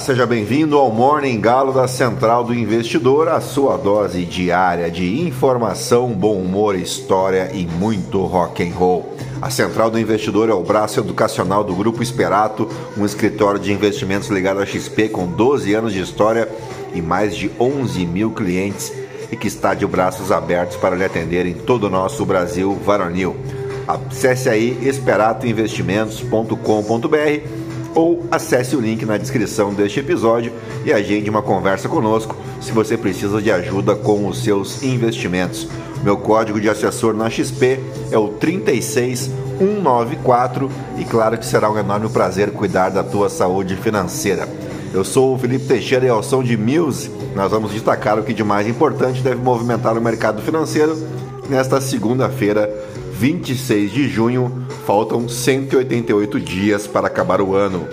Seja bem-vindo ao Morning Galo da Central do Investidor, a sua dose diária de informação, bom humor, história e muito rock and roll. A Central do Investidor é o braço educacional do Grupo Esperato, um escritório de investimentos ligado à XP com 12 anos de história e mais de 11 mil clientes e que está de braços abertos para lhe atender em todo o nosso Brasil varonil. Acesse aí esperatoinvestimentos.com.br ou acesse o link na descrição deste episódio e agende uma conversa conosco se você precisa de ajuda com os seus investimentos. Meu código de assessor na XP é o 36194 e claro que será um enorme prazer cuidar da tua saúde financeira. Eu sou o Felipe Teixeira e ao som de Muse nós vamos destacar o que de mais importante deve movimentar o mercado financeiro nesta segunda-feira, 26 de junho. Faltam 188 dias para acabar o ano.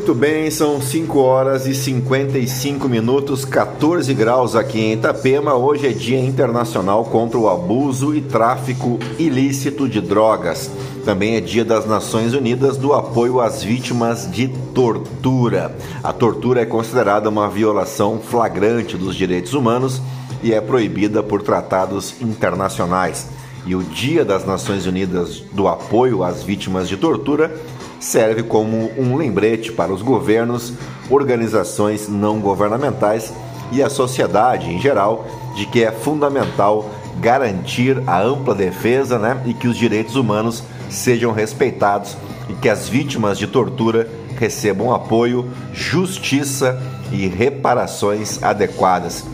Muito bem, são 5 horas e 55 minutos, 14 graus aqui em Itapema. Hoje é Dia Internacional contra o Abuso e Tráfico Ilícito de Drogas. Também é Dia das Nações Unidas do apoio às vítimas de tortura. A tortura é considerada uma violação flagrante dos direitos humanos e é proibida por tratados internacionais. E o Dia das Nações Unidas do apoio às vítimas de tortura serve como um lembrete para os governos, organizações não governamentais e a sociedade em geral de que é fundamental garantir a ampla defesa né, e que os direitos humanos sejam respeitados e que as vítimas de tortura recebam apoio, justiça e reparações adequadas.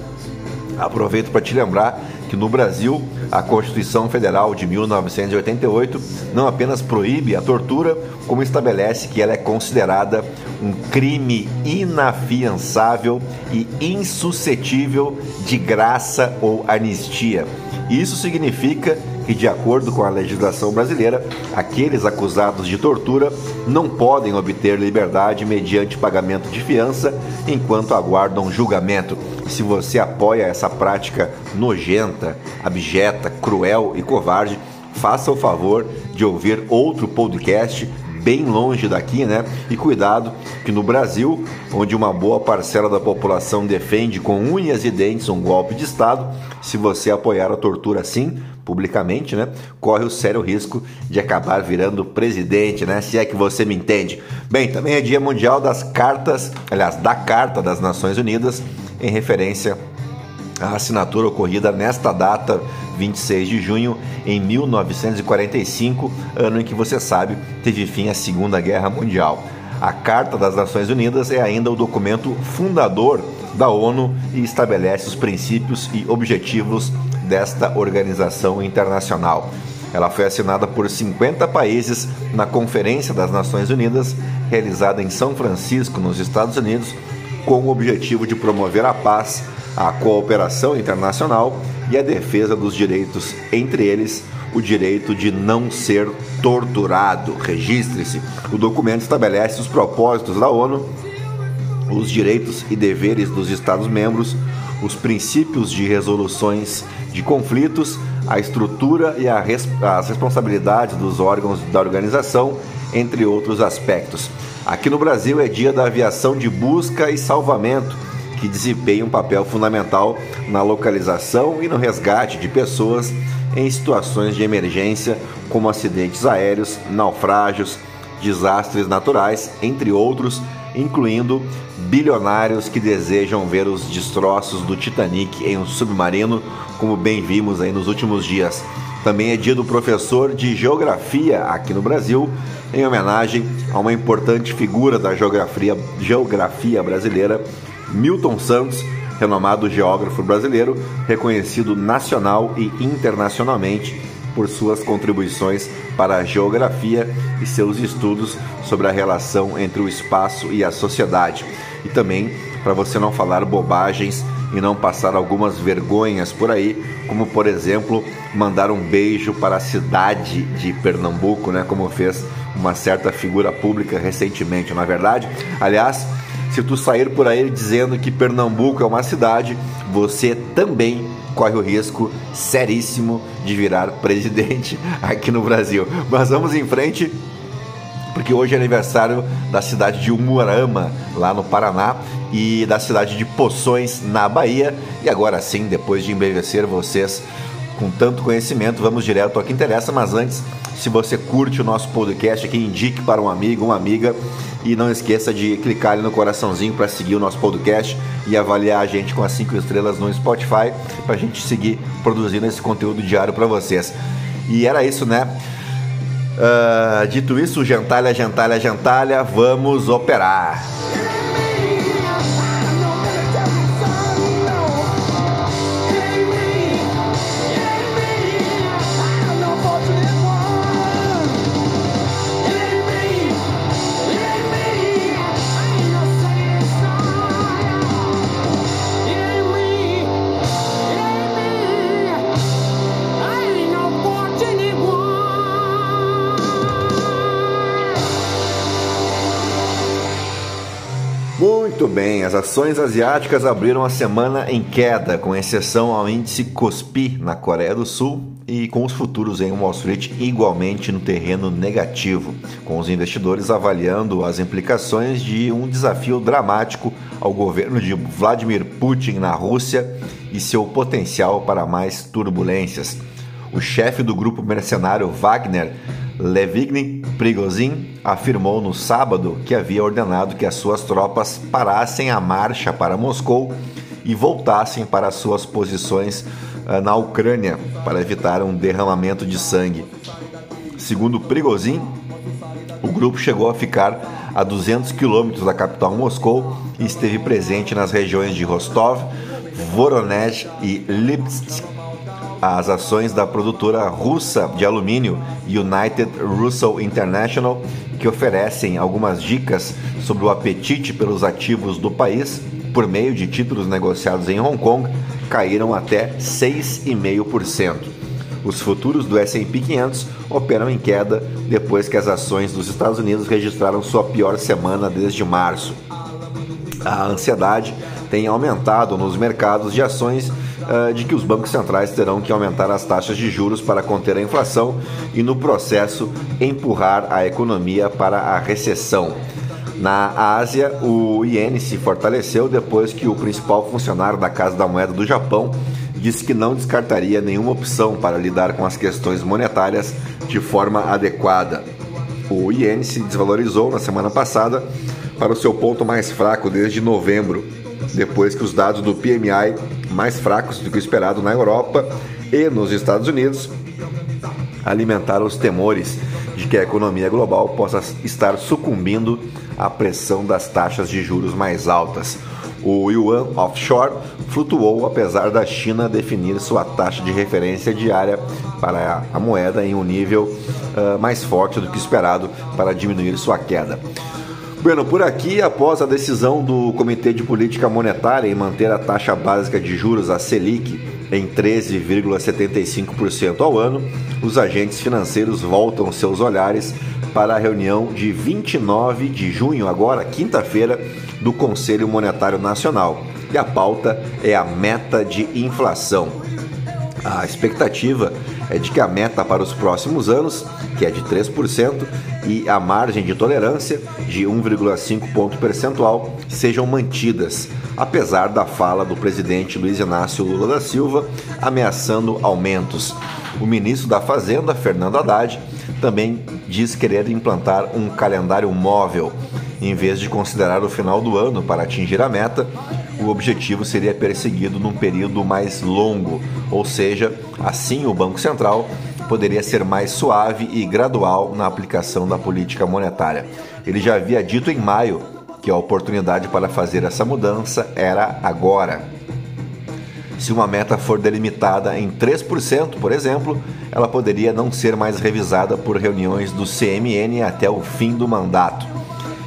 Aproveito para te lembrar que no Brasil a Constituição Federal de 1988 não apenas proíbe a tortura, como estabelece que ela é considerada um crime inafiançável e insuscetível de graça ou anistia. Isso significa que, de acordo com a legislação brasileira, aqueles acusados de tortura não podem obter liberdade mediante pagamento de fiança enquanto aguardam julgamento. Se você apoia essa prática nojenta, abjeta, cruel e covarde, faça o favor de ouvir outro podcast bem longe daqui, né? E cuidado que no Brasil, onde uma boa parcela da população defende com unhas e dentes um golpe de Estado, se você apoiar a tortura assim, publicamente, né, corre o sério risco de acabar virando presidente, né? Se é que você me entende. Bem, também é Dia Mundial das Cartas, aliás, da Carta das Nações Unidas, em referência à assinatura ocorrida nesta data 26 de junho em 1945, ano em que você sabe teve fim a Segunda Guerra Mundial. A Carta das Nações Unidas é ainda o documento fundador da ONU e estabelece os princípios e objetivos desta organização internacional. Ela foi assinada por 50 países na Conferência das Nações Unidas, realizada em São Francisco, nos Estados Unidos, com o objetivo de promover a paz, a cooperação internacional e a defesa dos direitos, entre eles o direito de não ser torturado. Registre-se. O documento estabelece os propósitos da ONU, os direitos e deveres dos Estados-membros, os princípios de resoluções de conflitos, a estrutura e a res as responsabilidades dos órgãos da organização, entre outros aspectos. Aqui no Brasil é dia da aviação de busca e salvamento que desempenha um papel fundamental na localização e no resgate de pessoas em situações de emergência, como acidentes aéreos, naufrágios, desastres naturais, entre outros, incluindo bilionários que desejam ver os destroços do Titanic em um submarino, como bem vimos aí nos últimos dias. Também é dia do professor de geografia aqui no Brasil, em homenagem a uma importante figura da geografia, geografia brasileira, Milton Santos, renomado geógrafo brasileiro, reconhecido nacional e internacionalmente por suas contribuições para a geografia e seus estudos sobre a relação entre o espaço e a sociedade. E também para você não falar bobagens e não passar algumas vergonhas por aí, como por exemplo mandar um beijo para a cidade de Pernambuco, né, como fez uma certa figura pública recentemente, na é verdade. Aliás, se tu sair por aí dizendo que Pernambuco é uma cidade, você também corre o risco seríssimo de virar presidente aqui no Brasil. Mas vamos em frente porque hoje é aniversário da cidade de Umuarama, lá no Paraná, e da cidade de Poções, na Bahia. E agora sim, depois de embevecer vocês com tanto conhecimento, vamos direto ao que interessa. Mas antes, se você curte o nosso podcast aqui, indique para um amigo, uma amiga. E não esqueça de clicar ali no coraçãozinho para seguir o nosso podcast e avaliar a gente com as 5 estrelas no Spotify para a gente seguir produzindo esse conteúdo diário para vocês. E era isso, né? Uh, dito isso, gentalha, gentalha, gentalha, vamos operar. Muito bem, as ações asiáticas abriram a semana em queda, com exceção ao índice Kospi na Coreia do Sul e com os futuros em Wall Street igualmente no terreno negativo, com os investidores avaliando as implicações de um desafio dramático ao governo de Vladimir Putin na Rússia e seu potencial para mais turbulências. O chefe do grupo mercenário Wagner Levigny Prigozhin afirmou no sábado que havia ordenado que as suas tropas parassem a marcha para Moscou e voltassem para suas posições uh, na Ucrânia para evitar um derramamento de sangue. Segundo Prigozhin, o grupo chegou a ficar a 200 quilômetros da capital Moscou e esteve presente nas regiões de Rostov, Voronezh e Lipsk as ações da produtora russa de alumínio United Russell International, que oferecem algumas dicas sobre o apetite pelos ativos do país por meio de títulos negociados em Hong Kong, caíram até 6,5%. Os futuros do S&P 500 operam em queda depois que as ações dos Estados Unidos registraram sua pior semana desde março. A ansiedade tem aumentado nos mercados de ações uh, de que os bancos centrais terão que aumentar as taxas de juros para conter a inflação e, no processo, empurrar a economia para a recessão. Na Ásia, o iene se fortaleceu depois que o principal funcionário da Casa da Moeda do Japão disse que não descartaria nenhuma opção para lidar com as questões monetárias de forma adequada. O iene se desvalorizou na semana passada para o seu ponto mais fraco desde novembro, depois que os dados do PMI, mais fracos do que o esperado na Europa e nos Estados Unidos, alimentaram os temores de que a economia global possa estar sucumbindo à pressão das taxas de juros mais altas. O yuan offshore flutuou apesar da China definir sua taxa de referência diária para a moeda em um nível uh, mais forte do que esperado para diminuir sua queda. Bueno, por aqui, após a decisão do Comitê de Política Monetária em manter a taxa básica de juros, a Selic, em 13,75% ao ano, os agentes financeiros voltam seus olhares para a reunião de 29 de junho, agora quinta-feira, do Conselho Monetário Nacional. E a pauta é a meta de inflação. A expectativa é de que a meta para os próximos anos, que é de 3%, e a margem de tolerância, de 1,5 ponto percentual, sejam mantidas, apesar da fala do presidente Luiz Inácio Lula da Silva ameaçando aumentos. O ministro da Fazenda, Fernando Haddad, também diz querer implantar um calendário móvel. Em vez de considerar o final do ano para atingir a meta, o objetivo seria perseguido num período mais longo, ou seja, assim o Banco Central poderia ser mais suave e gradual na aplicação da política monetária. Ele já havia dito em maio que a oportunidade para fazer essa mudança era agora. Se uma meta for delimitada em 3%, por exemplo, ela poderia não ser mais revisada por reuniões do CMN até o fim do mandato.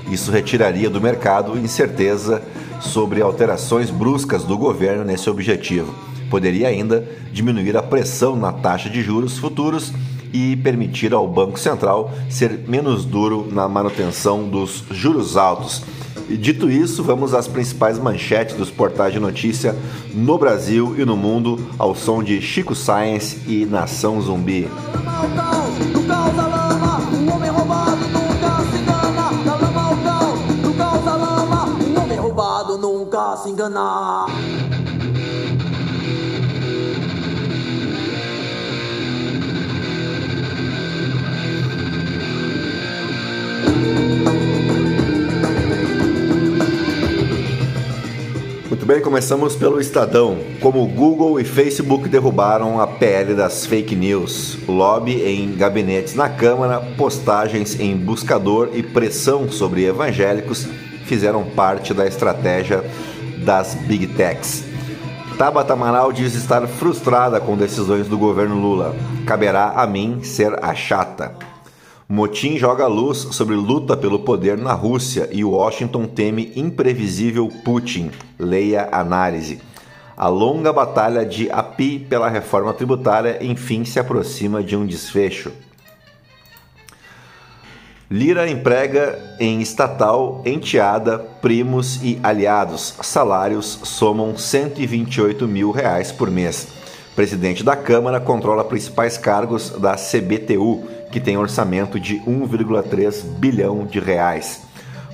Isso retiraria do mercado incerteza sobre alterações bruscas do governo nesse objetivo. Poderia ainda diminuir a pressão na taxa de juros futuros e permitir ao Banco Central ser menos duro na manutenção dos juros altos. E dito isso, vamos às principais manchetes dos portais de notícia no Brasil e no mundo, ao som de Chico Science e Nação Zumbi. Se enganar. Bem, começamos pelo Estadão. Como Google e Facebook derrubaram a PL das fake news, lobby em gabinetes na Câmara, postagens em buscador e pressão sobre evangélicos fizeram parte da estratégia das Big Techs. Tabata Amaral diz estar frustrada com decisões do governo Lula. Caberá a mim ser a chata. Motim joga luz sobre luta pelo poder na Rússia e Washington teme imprevisível Putin. Leia análise. A longa batalha de API pela reforma tributária enfim se aproxima de um desfecho. Lira emprega em estatal, enteada, primos e aliados. Salários somam 128 mil reais por mês. Presidente da Câmara controla principais cargos da CBTU que tem orçamento de 1,3 bilhão de reais.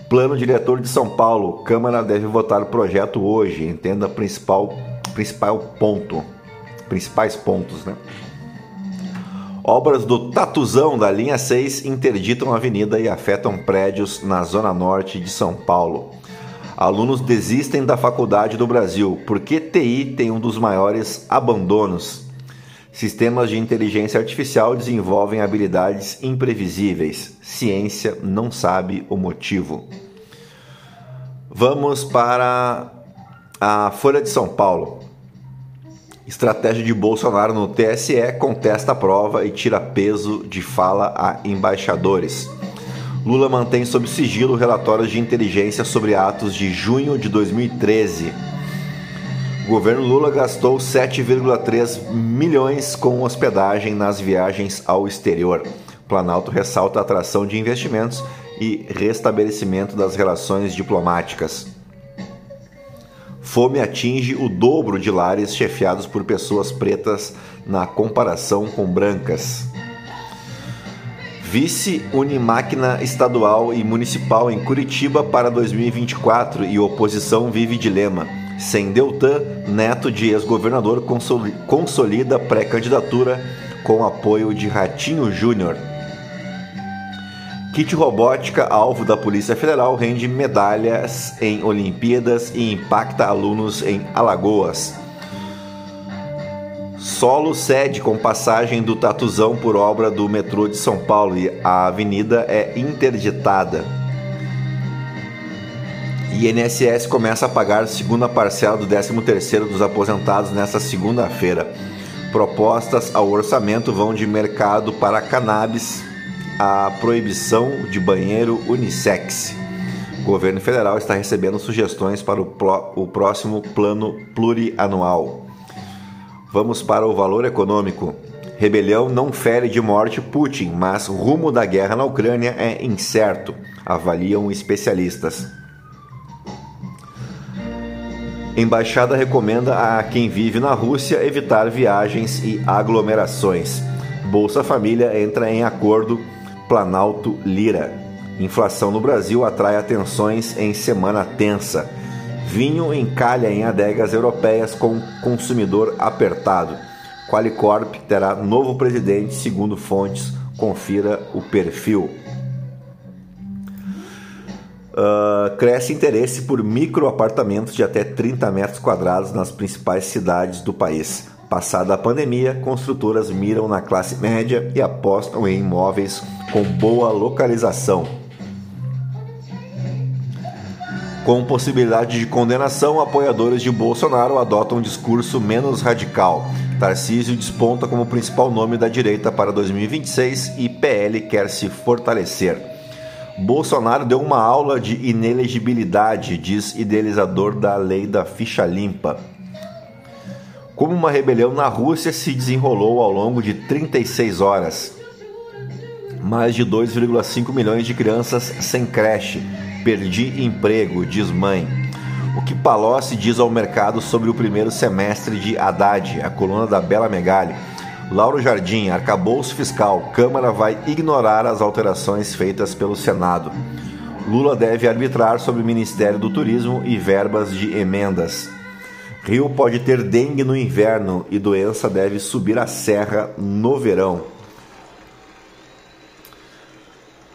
Plano diretor de São Paulo, Câmara deve votar o projeto hoje. Entenda principal principal ponto, principais pontos, né? Obras do Tatuzão da linha 6 interditam a avenida e afetam prédios na zona norte de São Paulo. Alunos desistem da faculdade do Brasil porque TI tem um dos maiores abandonos Sistemas de inteligência artificial desenvolvem habilidades imprevisíveis. Ciência não sabe o motivo. Vamos para a Folha de São Paulo. Estratégia de Bolsonaro no TSE contesta a prova e tira peso de fala a embaixadores. Lula mantém sob sigilo relatórios de inteligência sobre atos de junho de 2013. O governo Lula gastou 7,3 milhões com hospedagem nas viagens ao exterior. Planalto ressalta a atração de investimentos e restabelecimento das relações diplomáticas. Fome atinge o dobro de lares chefiados por pessoas pretas na comparação com brancas. Vice une máquina estadual e municipal em Curitiba para 2024 e oposição vive dilema. Sem Deltan, neto de ex-governador consolida pré-candidatura com apoio de Ratinho Júnior. Kit robótica, alvo da Polícia Federal, rende medalhas em Olimpíadas e impacta alunos em Alagoas. Solo sede com passagem do Tatuzão por obra do metrô de São Paulo e a avenida é interditada. INSS começa a pagar a segunda parcela do 13º dos aposentados nesta segunda-feira. Propostas ao orçamento vão de mercado para cannabis a proibição de banheiro unissex. O governo federal está recebendo sugestões para o, o próximo plano plurianual. Vamos para o valor econômico. Rebelião não fere de morte Putin, mas rumo da guerra na Ucrânia é incerto, avaliam especialistas. Embaixada recomenda a quem vive na Rússia evitar viagens e aglomerações. Bolsa Família entra em acordo Planalto Lira. Inflação no Brasil atrai atenções em semana tensa. Vinho encalha em adegas europeias com consumidor apertado. Qualicorp terá novo presidente, segundo fontes. Confira o perfil. Uh, cresce interesse por microapartamentos de até 30 metros quadrados nas principais cidades do país. Passada a pandemia, construtoras miram na classe média e apostam em imóveis com boa localização. Com possibilidade de condenação, apoiadores de Bolsonaro adotam um discurso menos radical. Tarcísio desponta como principal nome da direita para 2026 e PL quer se fortalecer. Bolsonaro deu uma aula de inelegibilidade, diz idealizador da lei da ficha limpa. Como uma rebelião na Rússia se desenrolou ao longo de 36 horas. Mais de 2,5 milhões de crianças sem creche. Perdi emprego, diz mãe. O que Palocci diz ao mercado sobre o primeiro semestre de Haddad, a coluna da Bela Megali. Lauro Jardim, arcabouço fiscal, Câmara vai ignorar as alterações feitas pelo Senado. Lula deve arbitrar sobre o Ministério do Turismo e verbas de emendas. Rio pode ter dengue no inverno e doença deve subir a serra no verão.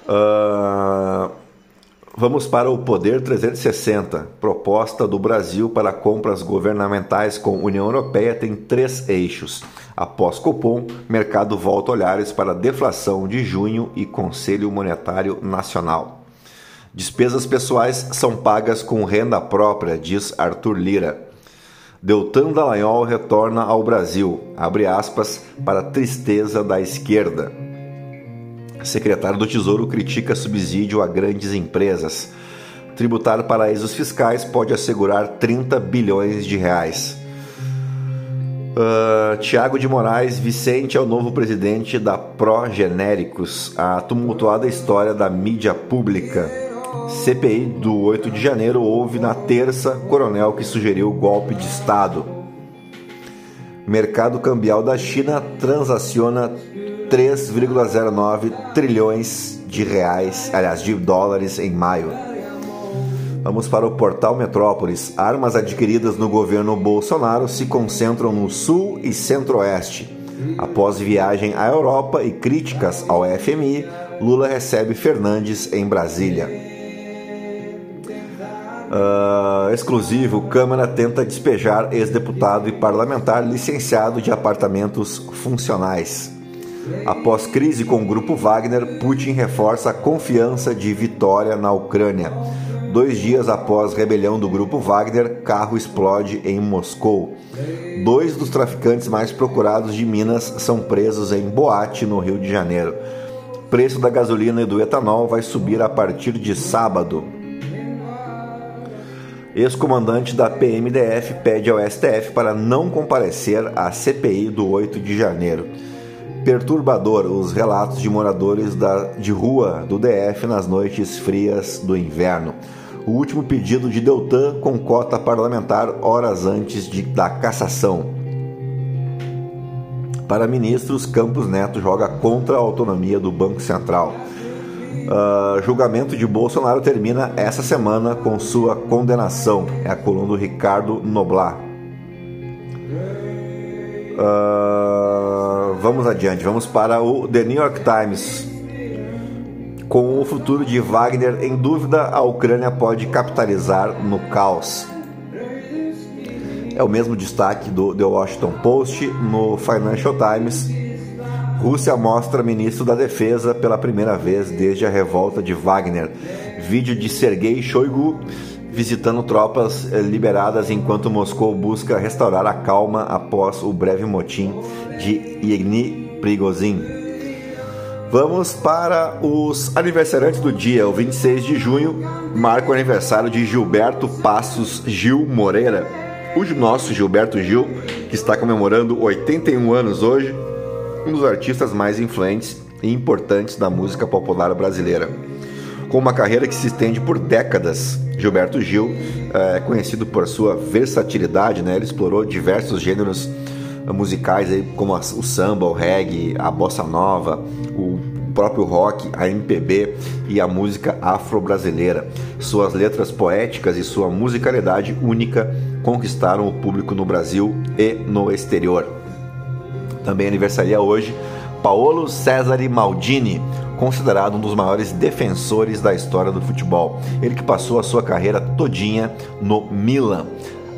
Uh, Vamos para o Poder 360. Proposta do Brasil para compras governamentais com União Europeia tem três eixos. Após Copom, mercado volta olhares para deflação de junho e Conselho Monetário Nacional. Despesas pessoais são pagas com renda própria, diz Arthur Lira. Deltan Dallagnol retorna ao Brasil, abre aspas, para tristeza da esquerda. Secretário do Tesouro critica subsídio a grandes empresas. Tributar paraísos fiscais pode assegurar 30 bilhões de reais. Uh, Tiago de Moraes Vicente é o novo presidente da Progenéricos, a tumultuada história da mídia pública. CPI do 8 de janeiro houve na terça coronel que sugeriu golpe de Estado. Mercado cambial da China transaciona 3,09 trilhões de reais, aliás, de dólares em maio. Vamos para o portal Metrópolis. Armas adquiridas no governo Bolsonaro se concentram no sul e centro-oeste. Após viagem à Europa e críticas ao FMI, Lula recebe Fernandes em Brasília. Uh, exclusivo, Câmara tenta despejar ex-deputado e parlamentar licenciado de apartamentos funcionais. Após crise com o grupo Wagner, Putin reforça a confiança de vitória na Ucrânia. Dois dias após rebelião do grupo Wagner, carro explode em Moscou. Dois dos traficantes mais procurados de Minas são presos em Boate, no Rio de Janeiro. Preço da gasolina e do etanol vai subir a partir de sábado. Ex-comandante da PMDF pede ao STF para não comparecer à CPI do 8 de janeiro perturbador os relatos de moradores da, de rua do DF nas noites frias do inverno. O último pedido de Deltan com cota parlamentar horas antes de, da cassação. Para ministros, Campos Neto joga contra a autonomia do Banco Central. Uh, julgamento de Bolsonaro termina essa semana com sua condenação. É a coluna do Ricardo Noblar. Uh, vamos adiante, vamos para o The New York Times. Com o futuro de Wagner em dúvida, a Ucrânia pode capitalizar no caos. É o mesmo destaque do The Washington Post no Financial Times. Rússia mostra ministro da Defesa pela primeira vez desde a revolta de Wagner. Vídeo de Sergei Shoigu visitando tropas eh, liberadas enquanto Moscou busca restaurar a calma após o breve motim de Yevgeny Prigozhin. Vamos para os aniversariantes do dia. O 26 de junho marca o aniversário de Gilberto Passos Gil Moreira. O nosso Gilberto Gil, que está comemorando 81 anos hoje, um dos artistas mais influentes e importantes da música popular brasileira. Com uma carreira que se estende por décadas, Gilberto Gil é conhecido por sua versatilidade, né? Ele explorou diversos gêneros musicais aí, como o samba, o reggae, a bossa nova, o próprio rock, a MPB e a música afro-brasileira. Suas letras poéticas e sua musicalidade única conquistaram o público no Brasil e no exterior. Também aniversaria hoje Paolo Cesare Maldini, considerado um dos maiores defensores da história do futebol. Ele que passou a sua carreira todinha no Milan,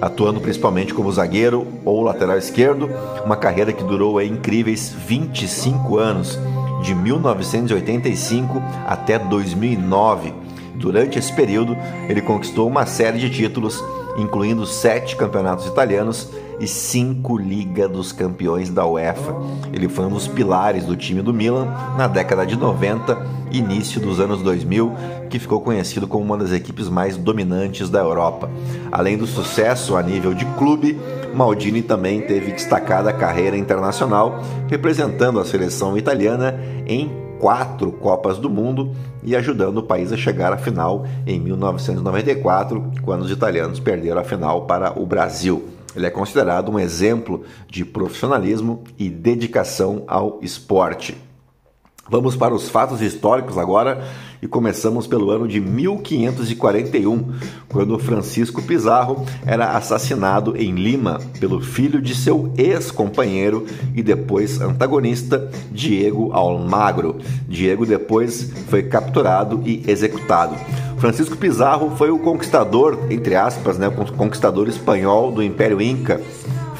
atuando principalmente como zagueiro ou lateral esquerdo, uma carreira que durou aí, incríveis 25 anos, de 1985 até 2009. Durante esse período, ele conquistou uma série de títulos, incluindo sete campeonatos italianos e cinco Liga dos Campeões da UEFA. Ele foi um dos pilares do time do Milan na década de 90 e início dos anos 2000, que ficou conhecido como uma das equipes mais dominantes da Europa. Além do sucesso a nível de clube, Maldini também teve destacada carreira internacional, representando a seleção italiana em quatro Copas do Mundo e ajudando o país a chegar à final em 1994, quando os italianos perderam a final para o Brasil. Ele é considerado um exemplo de profissionalismo e dedicação ao esporte. Vamos para os fatos históricos agora e começamos pelo ano de 1541, quando Francisco Pizarro era assassinado em Lima pelo filho de seu ex-companheiro e depois antagonista Diego Almagro. Diego depois foi capturado e executado. Francisco Pizarro foi o conquistador, entre aspas, né, conquistador espanhol do Império Inca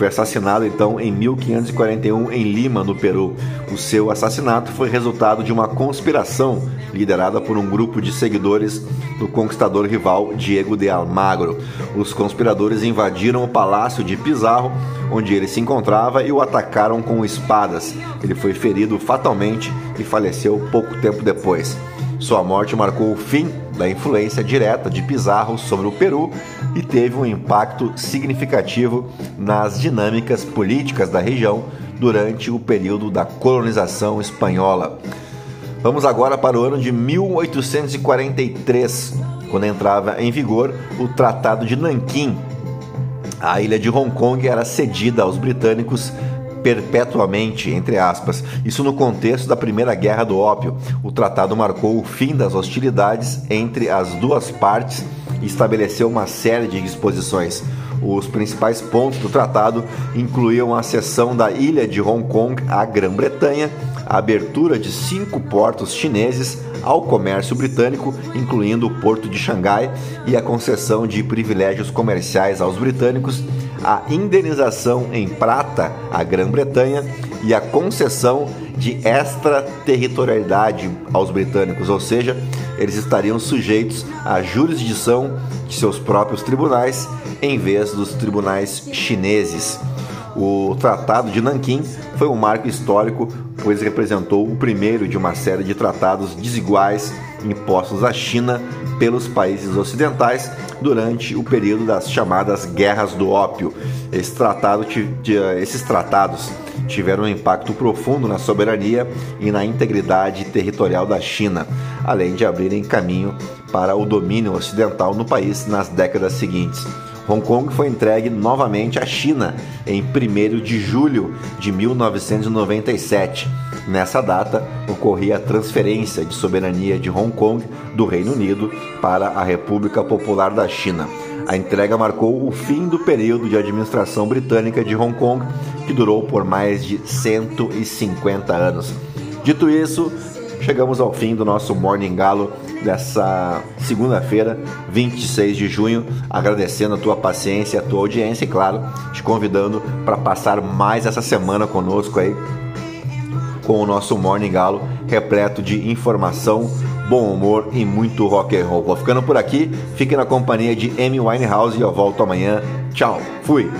foi assassinado então em 1541 em Lima, no Peru. O seu assassinato foi resultado de uma conspiração liderada por um grupo de seguidores do conquistador rival Diego de Almagro. Os conspiradores invadiram o palácio de Pizarro, onde ele se encontrava, e o atacaram com espadas. Ele foi ferido fatalmente e faleceu pouco tempo depois. Sua morte marcou o fim da influência direta de Pizarro sobre o Peru e teve um impacto significativo nas dinâmicas políticas da região durante o período da colonização espanhola. Vamos agora para o ano de 1843, quando entrava em vigor o Tratado de Nanquim. A ilha de Hong Kong era cedida aos britânicos perpetuamente, entre aspas. Isso no contexto da Primeira Guerra do Ópio. O tratado marcou o fim das hostilidades entre as duas partes e estabeleceu uma série de disposições. Os principais pontos do tratado incluíam a cessão da ilha de Hong Kong à Grã-Bretanha, a abertura de cinco portos chineses ao comércio britânico, incluindo o porto de Xangai, e a concessão de privilégios comerciais aos britânicos, a indenização em prata à Grã-Bretanha e a concessão de extraterritorialidade aos britânicos, ou seja, eles estariam sujeitos à jurisdição de seus próprios tribunais em vez dos tribunais chineses. O Tratado de Nanquim foi um marco histórico, pois representou o primeiro de uma série de tratados desiguais impostos à China pelos países ocidentais durante o período das chamadas Guerras do Ópio. Esse tratado, esses tratados tiveram um impacto profundo na soberania e na integridade territorial da China, além de abrirem caminho para o domínio ocidental no país nas décadas seguintes. Hong Kong foi entregue novamente à China em 1 de julho de 1997. Nessa data, ocorria a transferência de soberania de Hong Kong do Reino Unido para a República Popular da China. A entrega marcou o fim do período de administração britânica de Hong Kong, que durou por mais de 150 anos. Dito isso, chegamos ao fim do nosso Morning Galo dessa segunda-feira, 26 de junho, agradecendo a tua paciência, a tua audiência e, claro, te convidando para passar mais essa semana conosco aí com o nosso Morning Galo repleto de informação, bom humor e muito rock and roll. Vou ficando por aqui, fique na companhia de Amy Winehouse e eu volto amanhã. Tchau, fui!